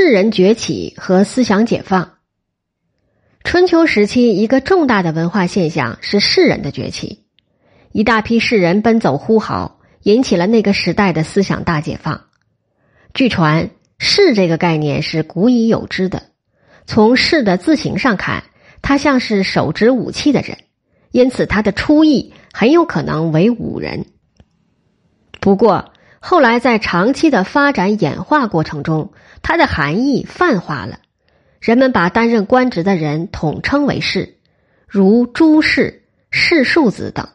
士人崛起和思想解放。春秋时期，一个重大的文化现象是士人的崛起，一大批士人奔走呼号，引起了那个时代的思想大解放。据传，士这个概念是古已有之的。从士的字形上看，他像是手执武器的人，因此他的初意很有可能为武人。不过，后来在长期的发展演化过程中，它的含义泛化了。人们把担任官职的人统称为士，如诸士、士庶子等。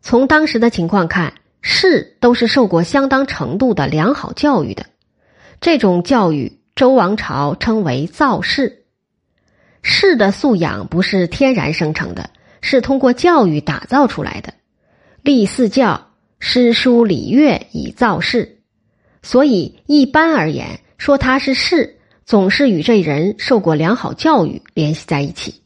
从当时的情况看，士都是受过相当程度的良好教育的。这种教育，周王朝称为造士。士的素养不是天然生成的，是通过教育打造出来的。立四教、诗书礼乐以造士，所以一般而言，说他是士。总是与这人受过良好教育联系在一起。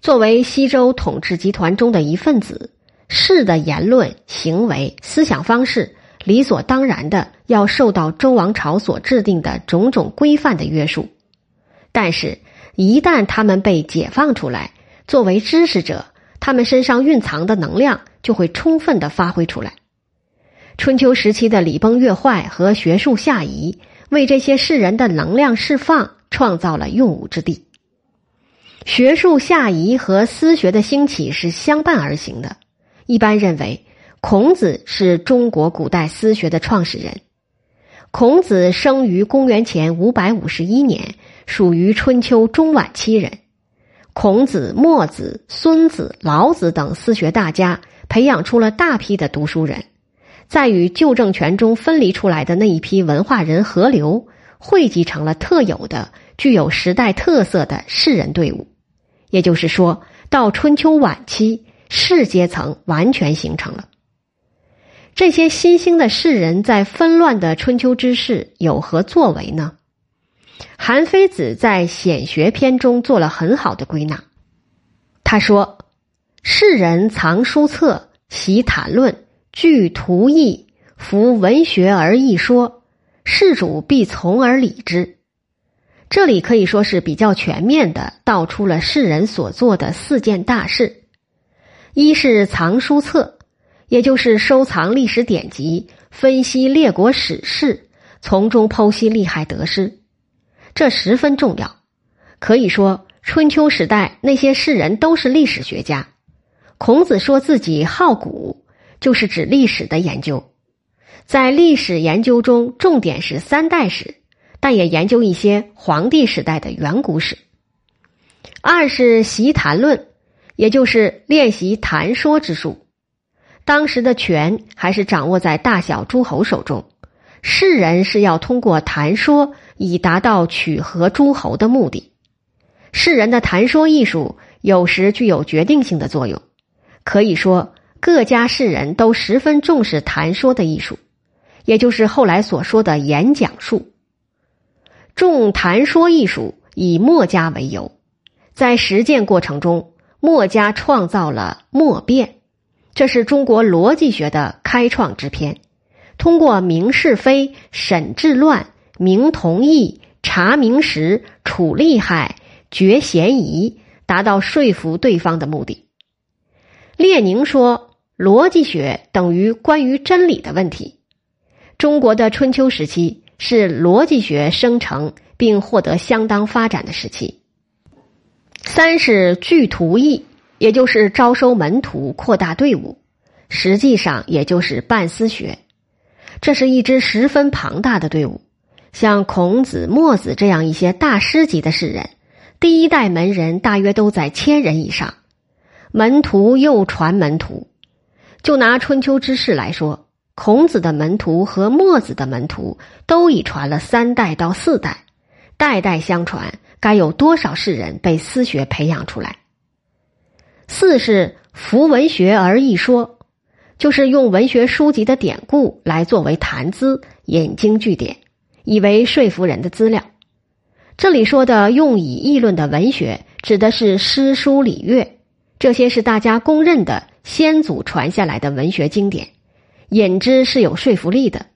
作为西周统治集团中的一份子，士的言论、行为、思想方式，理所当然的要受到周王朝所制定的种种规范的约束。但是，一旦他们被解放出来，作为知识者，他们身上蕴藏的能量就会充分的发挥出来。春秋时期的礼崩乐坏和学术下移。为这些世人的能量释放创造了用武之地。学术下移和私学的兴起是相伴而行的。一般认为，孔子是中国古代私学的创始人。孔子生于公元前五百五十一年，属于春秋中晚期人。孔子、墨子、孙子、老子等私学大家，培养出了大批的读书人。在与旧政权中分离出来的那一批文化人河流，汇集成了特有的、具有时代特色的士人队伍。也就是说，到春秋晚期，士阶层完全形成了。这些新兴的士人在纷乱的春秋之世有何作为呢？韩非子在《显学篇》中做了很好的归纳。他说：“士人藏书册，习谈论。”据图意，夫文学而易说，事主必从而理之。这里可以说是比较全面的道出了世人所做的四件大事：一是藏书册，也就是收藏历史典籍，分析列国史事，从中剖析利害得失，这十分重要。可以说，春秋时代那些世人都是历史学家。孔子说自己好古。就是指历史的研究，在历史研究中，重点是三代史，但也研究一些皇帝时代的远古史。二是习谈论，也就是练习谈说之术。当时的权还是掌握在大小诸侯手中，士人是要通过谈说以达到取和诸侯的目的。士人的谈说艺术有时具有决定性的作用，可以说。各家士人都十分重视谈说的艺术，也就是后来所说的演讲术。重谈说艺术以墨家为由，在实践过程中，墨家创造了墨辩，这是中国逻辑学的开创之篇。通过明是非、审治乱、明同意、查明实、处利害、决嫌疑，达到说服对方的目的。列宁说。逻辑学等于关于真理的问题。中国的春秋时期是逻辑学生成并获得相当发展的时期。三是聚徒役，也就是招收门徒、扩大队伍，实际上也就是办私学。这是一支十分庞大的队伍，像孔子、墨子这样一些大师级的士人，第一代门人大约都在千人以上，门徒又传门徒。就拿春秋之事来说，孔子的门徒和墨子的门徒都已传了三代到四代，代代相传，该有多少世人被私学培养出来？四是服文学而易说，就是用文学书籍的典故来作为谈资，引经据典，以为说服人的资料。这里说的用以议论的文学，指的是诗书礼乐，这些是大家公认的。先祖传下来的文学经典，引之是有说服力的。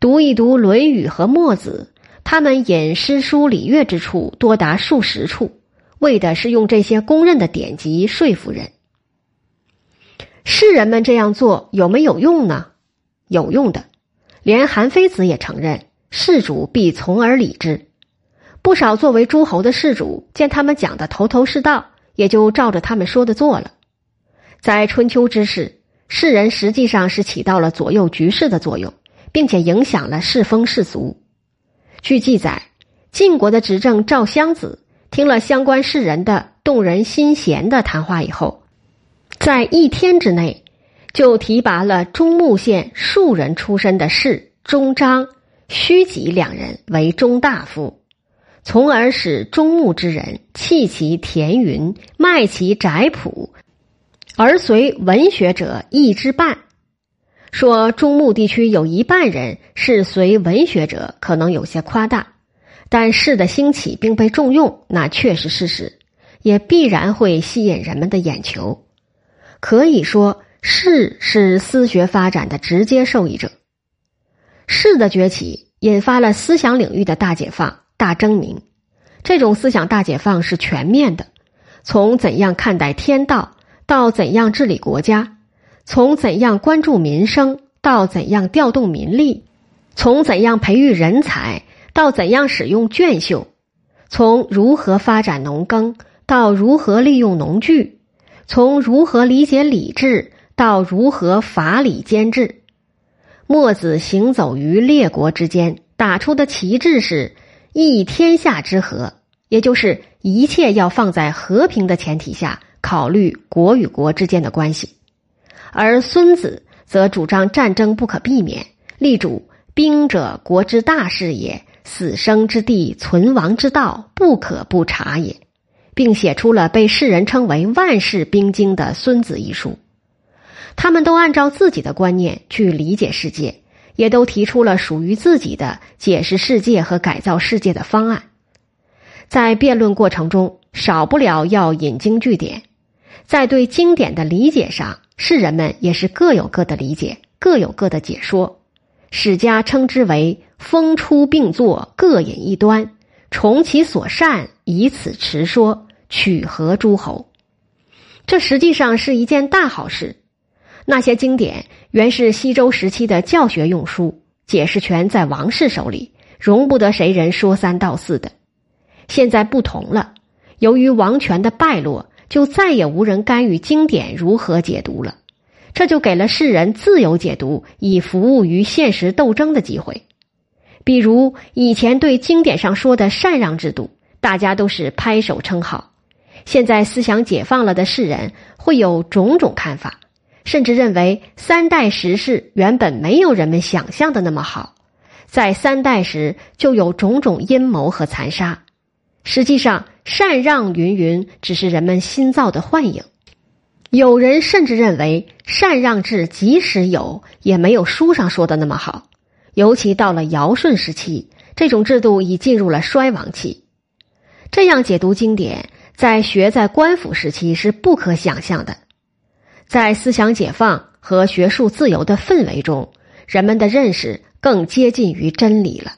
读一读《论语》和《墨子》，他们引诗书礼乐之处多达数十处，为的是用这些公认的典籍说服人。士人们这样做有没有用呢？有用的，连韩非子也承认，事主必从而理之。不少作为诸侯的士主见他们讲的头头是道，也就照着他们说的做了。在春秋之时，士人实际上是起到了左右局势的作用，并且影响了世风世俗。据记载，晋国的执政赵襄子听了相关士人的动人心弦的谈话以后，在一天之内就提拔了中牟县庶人出身的士中章、虚己两人为中大夫，从而使中牟之人弃其田云，卖其宅圃，而随文学者一之半。说中牟地区有一半人是随文学者，可能有些夸大，但士的兴起并被重用，那确实事实，也必然会吸引人们的眼球。可以说，士是私学发展的直接受益者。士的崛起引发了思想领域的大解放、大争鸣。这种思想大解放是全面的，从怎样看待天道，到怎样治理国家。从怎样关注民生到怎样调动民力，从怎样培育人才到怎样使用卷绣，从如何发展农耕到如何利用农具，从如何理解礼制到如何法理兼治，墨子行走于列国之间，打出的旗帜是“益天下之和”，也就是一切要放在和平的前提下考虑国与国之间的关系。而孙子则主张战争不可避免，力主兵者国之大事也，死生之地，存亡之道，不可不察也，并写出了被世人称为万世兵经的《孙子》一书。他们都按照自己的观念去理解世界，也都提出了属于自己的解释世界和改造世界的方案。在辩论过程中，少不了要引经据典，在对经典的理解上。世人们也是各有各的理解，各有各的解说。史家称之为“风出并作，各引一端，从其所善，以此持说，取合诸侯。”这实际上是一件大好事。那些经典原是西周时期的教学用书，解释权在王室手里，容不得谁人说三道四的。现在不同了，由于王权的败落。就再也无人干预经典如何解读了，这就给了世人自由解读以服务于现实斗争的机会。比如以前对经典上说的禅让制度，大家都是拍手称好；现在思想解放了的世人会有种种看法，甚至认为三代时事原本没有人们想象的那么好，在三代时就有种种阴谋和残杀。实际上，禅让云云只是人们新造的幻影。有人甚至认为，禅让制即使有，也没有书上说的那么好。尤其到了尧舜时期，这种制度已进入了衰亡期。这样解读经典，在学在官府时期是不可想象的。在思想解放和学术自由的氛围中，人们的认识更接近于真理了。